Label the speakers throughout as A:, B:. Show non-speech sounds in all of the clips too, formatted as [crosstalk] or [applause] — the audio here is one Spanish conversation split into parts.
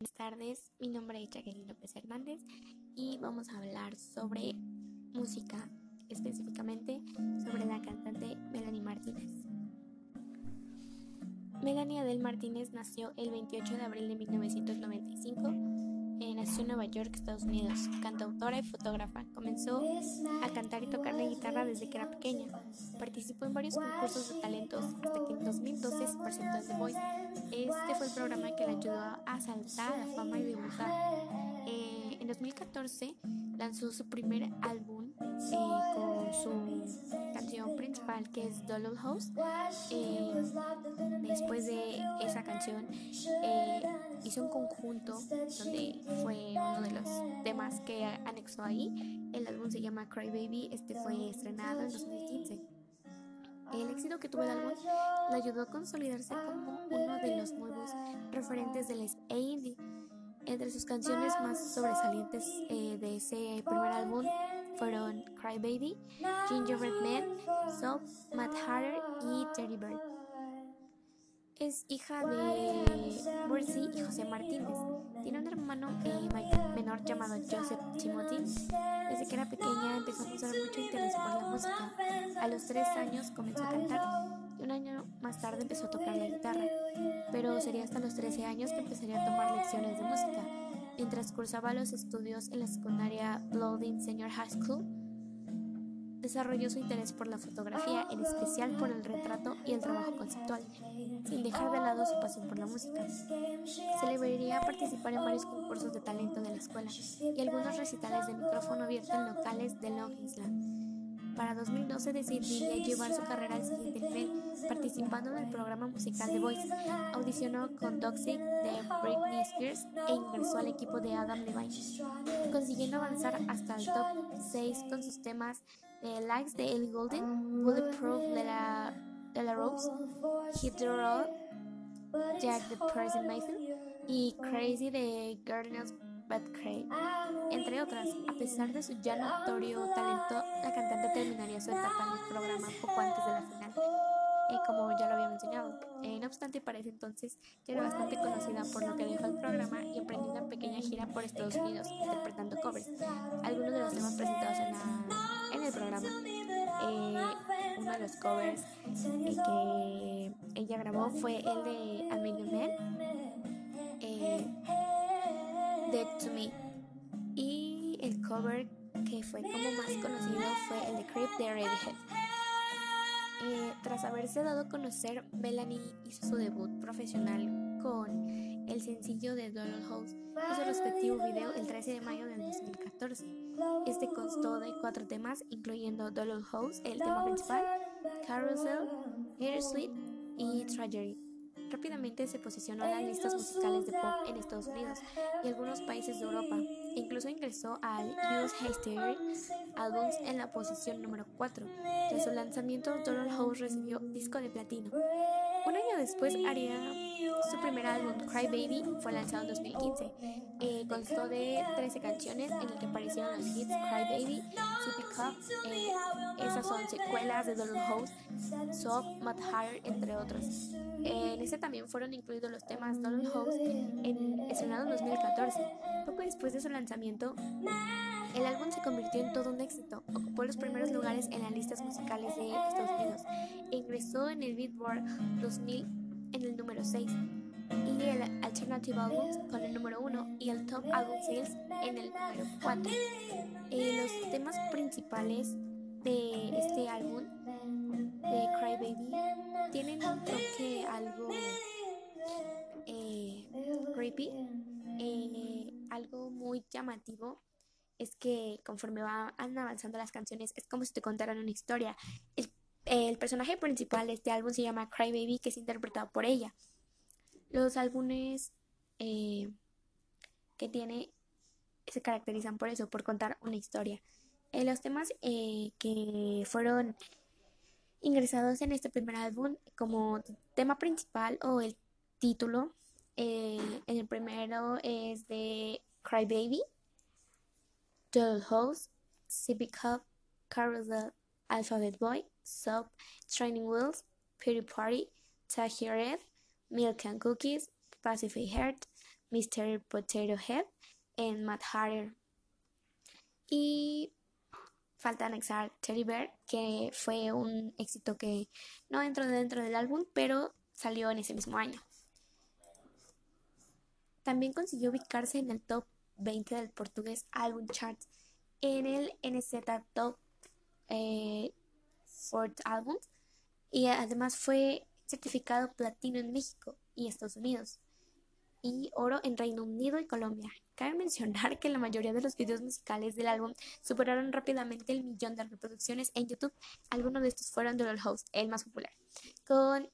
A: Buenas tardes, mi nombre es Jacqueline López Hernández y vamos a hablar sobre música, específicamente sobre la cantante Melanie Martínez. Melanie Adele Martínez nació el 28 de abril de 1995 nació en Nueva York, Estados Unidos. Cantautora y fotógrafa, comenzó a cantar y tocar la guitarra desde que era pequeña. Participó en varios concursos de talentos hasta que en 2012 se presentó en The Voice. Este fue el programa que le ayudó a saltar a la fama y debutar. Eh, en 2014 lanzó su primer álbum con su canción principal que es Dollop House. Eh, después de esa canción eh, hizo un conjunto donde fue uno de los temas que anexó ahí. El álbum se llama Cry Baby, este fue estrenado en 2015. El éxito que tuvo el álbum le ayudó a consolidarse como uno de los nuevos referentes del indie. Entre sus canciones más sobresalientes eh, de ese primer álbum fueron Cry Baby, Gingerbread Man, Soap, Mad Hatter y Teddy Bird. Es hija de Mercy y José Martínez. Tiene un hermano menor llamado Joseph Timothy. Desde que era pequeña empezó a mostrar mucho interés por la música. A los tres años comenzó a cantar y un año más tarde empezó a tocar la guitarra. Pero sería hasta los 13 años que empezaría a tomar lecciones de música. Mientras cursaba los estudios en la secundaria Blooding Senior High School, desarrolló su interés por la fotografía, en especial por el retrato y el trabajo conceptual, sin dejar de lado su pasión por la música. Se le vería participar en varios concursos de talento de la escuela y algunos recitales de micrófono abierto en locales de Long Island. Para 2012 decidiría llevar su carrera al siguiente nivel, participando en el programa musical The Voice. Audicionó con Toxic de Britney Spears e ingresó al equipo de Adam Levine, consiguiendo avanzar hasta el top 6 con sus temas de Likes de Ellie Golden, Bulletproof de la, de la Rose, Hit the Road, Jack the Person Mason y Crazy de Girls Craig, entre otras. A pesar de su ya notorio talento, la cantante terminaría su etapa en el programa poco antes de la final, eh, como ya lo había mencionado. Eh, no obstante, para ese entonces ya era bastante conocida por lo que dejó el programa y emprendió una pequeña gira por Estados Unidos interpretando covers. Algunos de los temas presentados en, el programa. Eh, uno de los covers que ella grabó fue el de A to Me. Y el cover que fue como más conocido fue el de Creep de Radiohead. Eh, tras haberse dado a conocer, Melanie hizo su debut profesional con el sencillo de Dollop House y su respectivo video el 13 de mayo del 2014. Este constó de cuatro temas, incluyendo Dollop House, el tema principal, Carousel, Sweet y Tragedy. Rápidamente se posicionó en las listas musicales de pop en Estados Unidos y algunos países de Europa. Incluso ingresó al US History Albums en la posición número 4. Tras su lanzamiento, Donald House recibió disco de platino. Un año después haría primer álbum, Cry Baby, fue lanzado en 2015. Eh, constó de 13 canciones en el que aparecieron los hits Cry Baby, Sippy Cup, eh, esas son secuelas de Donald House, Soap, Mud Higher, entre otros. En ese también fueron incluidos los temas Donald House, en, estrenado en 2014. Poco después de su lanzamiento, el álbum se convirtió en todo un éxito. Ocupó los primeros lugares en las listas musicales de Estados Unidos e ingresó en el Billboard 2000 en el número 6 y el Alternative Albums con el número 1 y el Top Album Sales en el número 4. Eh, los temas principales de este álbum de Cry Baby tienen un toque algo eh, creepy, eh, algo muy llamativo. Es que conforme van avanzando las canciones, es como si te contaran una historia. El, el personaje principal de este álbum se llama Cry Baby, que es interpretado por ella. Los álbumes eh, que tiene se caracterizan por eso, por contar una historia. los temas que fueron ingresados en este primer álbum como tema principal o el título. Eh, el primero es de Cry Baby, Doll House, Civic Cup, Carousel, Alphabet Boy, Soap, Training Wheels, Pretty Party, Red, Milk and Cookies, Pacific Heart, Mr. Potato Head en Mad Hatter. Y falta anexar Teddy Bear, que fue un éxito que no entró dentro del álbum, pero salió en ese mismo año. También consiguió ubicarse en el top 20 del portugués Album Chart, en el NZ Top eh, Albums y además fue certificado platino en México y Estados Unidos y oro en Reino Unido y Colombia. Cabe mencionar que la mayoría de los videos musicales del álbum superaron rápidamente el millón de reproducciones en YouTube. Algunos de estos fueron The House, el más popular, con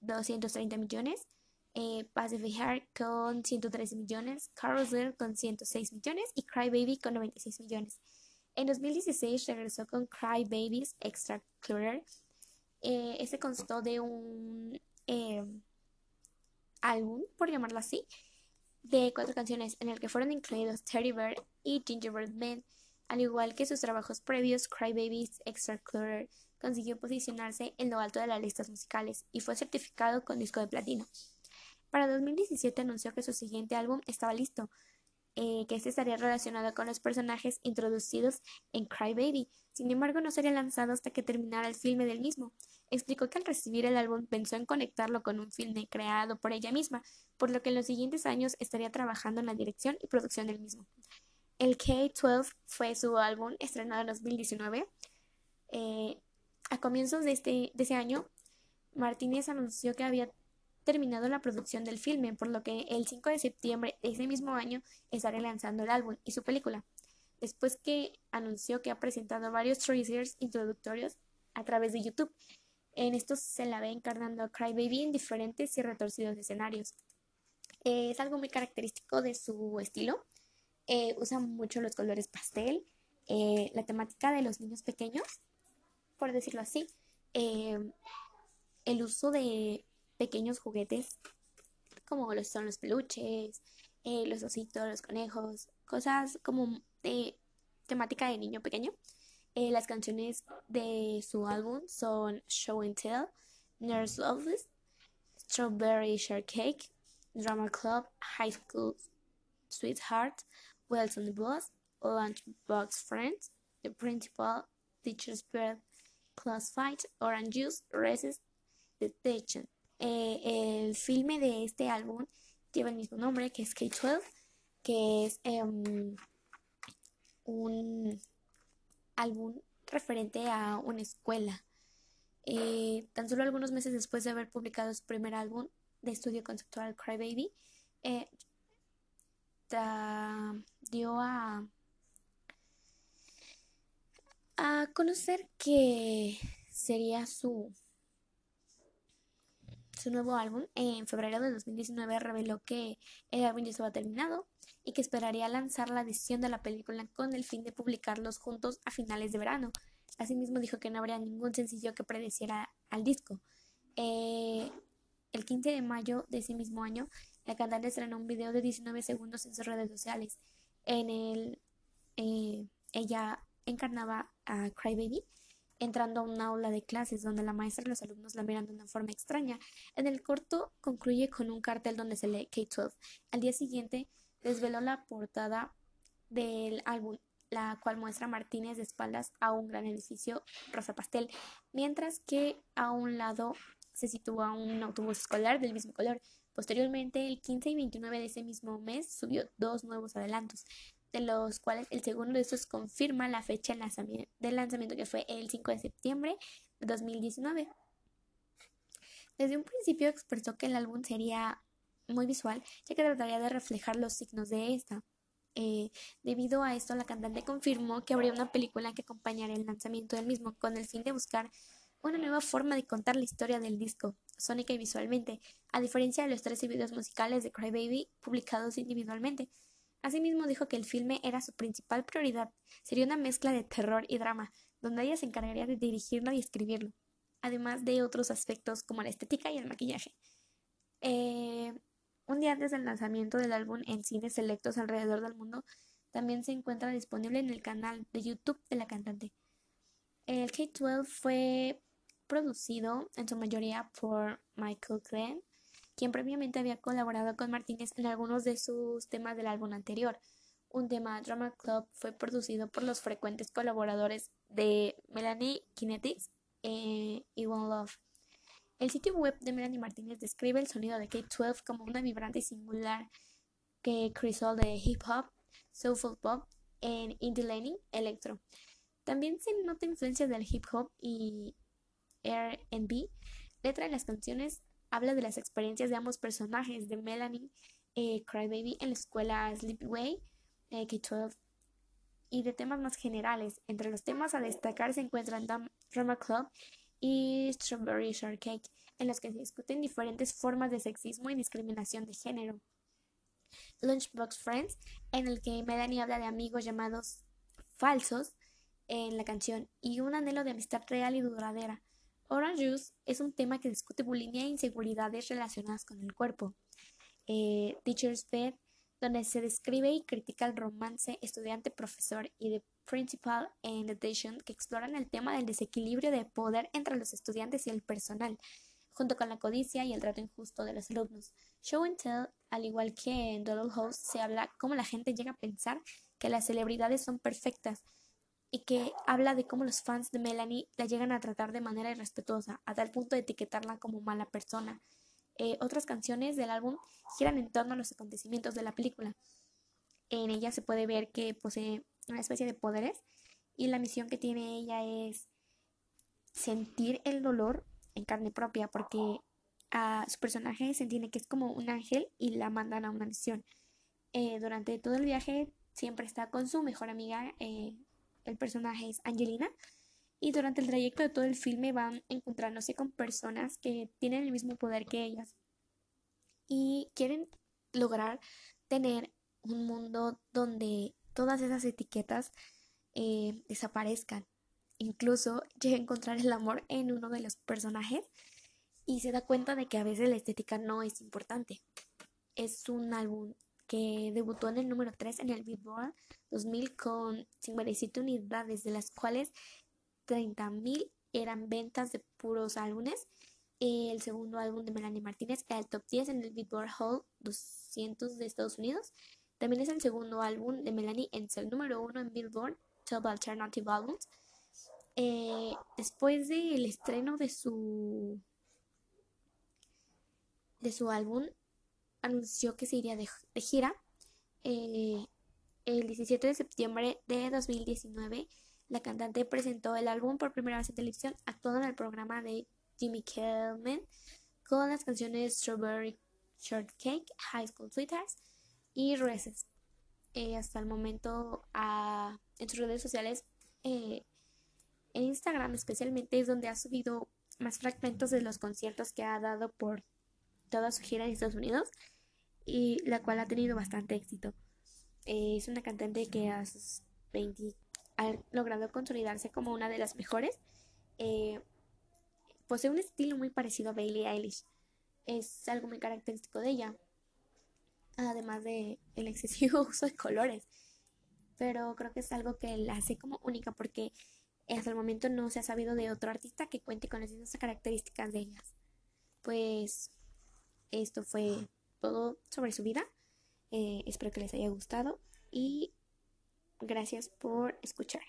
A: 230 millones, eh, Pacific Heart con 113 millones, Carousel con 106 millones y Cry Baby con 96 millones. En 2016 regresó con Cry Babies Extra Clearer. Eh, este constó de un eh, álbum, por llamarlo así, de cuatro canciones en el que fueron incluidos Teddy Bear y Gingerbread Man, al igual que sus trabajos previos, Cry Babies Extra Clearer consiguió posicionarse en lo alto de las listas musicales y fue certificado con disco de platino. Para 2017 anunció que su siguiente álbum estaba listo, eh, que este estaría relacionado con los personajes introducidos en Cry Baby. Sin embargo, no sería lanzado hasta que terminara el filme del mismo. Explicó que al recibir el álbum pensó en conectarlo con un filme creado por ella misma, por lo que en los siguientes años estaría trabajando en la dirección y producción del mismo. El K-12 fue su álbum estrenado en 2019. Eh, a comienzos de, este, de ese año, Martínez anunció que había terminado la producción del filme, por lo que el 5 de septiembre de ese mismo año estará lanzando el álbum y su película, después que anunció que ha presentado varios teasers introductorios a través de YouTube. En estos se la ve encarnando a Crybaby en diferentes y retorcidos escenarios. es algo muy característico de su estilo. Eh, usa mucho los colores pastel, eh, la temática de los niños pequeños, por decirlo así, eh, el uso de pequeños juguetes como los son los peluches, eh, los ositos, los conejos, cosas como de temática de niño pequeño. Eh, las canciones de su álbum son Show and Tell, Nurse Loveless, Strawberry Shortcake, Drama Club, High School Sweetheart, Wells on the Bus, Lunchbox Friends, The Principal, Teacher's Bird, Class Fight, Orange Juice, Resist, Detention. Eh, el filme de este álbum lleva el mismo nombre, que es K-12, que es em, un álbum referente a una escuela. Eh, tan solo algunos meses después de haber publicado su primer álbum de estudio conceptual Crybaby, eh, dio a, a conocer que sería su su nuevo álbum, en febrero de 2019 reveló que el álbum ya estaba terminado y que esperaría lanzar la edición de la película con el fin de publicarlos juntos a finales de verano. Asimismo dijo que no habría ningún sencillo que predeciera al disco. Eh, el 15 de mayo de ese mismo año, la cantante estrenó un video de 19 segundos en sus redes sociales. En el eh, ella encarnaba a Crybaby entrando a un aula de clases donde la maestra y los alumnos la miran de una forma extraña. En el corto concluye con un cartel donde se lee K-12. Al día siguiente desveló la portada del álbum, la cual muestra a Martínez de espaldas a un gran edificio rosa pastel, mientras que a un lado se sitúa un autobús escolar del mismo color. Posteriormente, el 15 y 29 de ese mismo mes, subió dos nuevos adelantos de los cuales el segundo de estos confirma la fecha del lanzamiento que fue el 5 de septiembre de 2019. Desde un principio expresó que el álbum sería muy visual, ya que trataría de reflejar los signos de esta. Eh, debido a esto, la cantante confirmó que habría una película que acompañaría el lanzamiento del mismo, con el fin de buscar una nueva forma de contar la historia del disco, sónica y visualmente, a diferencia de los 13 videos musicales de Crybaby publicados individualmente. Asimismo dijo que el filme era su principal prioridad, sería una mezcla de terror y drama, donde ella se encargaría de dirigirlo y escribirlo, además de otros aspectos como la estética y el maquillaje. Eh, un día antes del lanzamiento del álbum en cines selectos alrededor del mundo, también se encuentra disponible en el canal de YouTube de la cantante. El K-12 fue producido en su mayoría por Michael Glenn, quien previamente había colaborado con Martínez en algunos de sus temas del álbum anterior. Un tema Drama Club fue producido por los frecuentes colaboradores de Melanie Kinetics eh, y One Love. El sitio web de Melanie Martínez describe el sonido de K-12 como una vibrante y singular que crisol de hip hop, soulful pop en indie learning electro. También se nota influencia del hip hop y R&B. Letra de las canciones habla de las experiencias de ambos personajes, de Melanie eh, Crybaby en la escuela Sleepaway eh, K-12 y de temas más generales. Entre los temas a destacar se encuentran Drama Club y Strawberry Shortcake, en los que se discuten diferentes formas de sexismo y discriminación de género. Lunchbox Friends, en el que Melanie habla de amigos llamados falsos en la canción y un anhelo de amistad real y duradera. Orange Juice es un tema que discute bulimia e inseguridades relacionadas con el cuerpo. Eh, Teacher's Bed, donde se describe y critica el romance estudiante-profesor y de Principal and Addition, que exploran el tema del desequilibrio de poder entre los estudiantes y el personal, junto con la codicia y el trato injusto de los alumnos. Show and Tell, al igual que en Dollhouse, House, se habla cómo la gente llega a pensar que las celebridades son perfectas y que habla de cómo los fans de Melanie la llegan a tratar de manera irrespetuosa, a tal punto de etiquetarla como mala persona. Eh, otras canciones del álbum giran en torno a los acontecimientos de la película. En ella se puede ver que posee una especie de poderes y la misión que tiene ella es sentir el dolor en carne propia porque a su personaje se entiende que es como un ángel y la mandan a una misión. Eh, durante todo el viaje siempre está con su mejor amiga, eh, el personaje es Angelina, y durante el trayecto de todo el filme van encontrándose con personas que tienen el mismo poder que ellas y quieren lograr tener un mundo donde todas esas etiquetas eh, desaparezcan. Incluso llega a encontrar el amor en uno de los personajes y se da cuenta de que a veces la estética no es importante. Es un álbum que debutó en el número 3 en el Billboard 2000 con 57 unidades, de las cuales 30.000 eran ventas de puros álbumes. El segundo álbum de Melanie Martínez era el top 10 en el Billboard Hall 200 de Estados Unidos. También es el segundo álbum de Melanie en ser número uno en Billboard Top Alternative Albums. Eh, después del estreno de su de su álbum, anunció que se iría de, gira. Eh, el 17 de septiembre de 2019, la cantante presentó el álbum por primera vez en televisión, actuando en el programa de Jimmy Kimmel con las canciones Strawberry Shortcake, High School Sweethearts y Reese's. Eh, hasta el momento en sus redes sociales, eh, en Instagram especialmente, es donde ha subido más fragmentos de los conciertos que ha dado por toda su gira en Estados Unidos y la cual ha tenido bastante éxito. Eh, es una cantante que a sus 20 ha logrado consolidarse como una de las mejores. Eh, posee un estilo muy parecido a Bailey Eilish. Es algo muy característico de ella. Además de el excesivo [laughs] uso de colores. Pero creo que es algo que la hace como única porque hasta el momento no se ha sabido de otro artista que cuente con las mismas características de ellas. Pues esto fue todo sobre su vida. Eh, espero que les haya gustado y gracias por escuchar.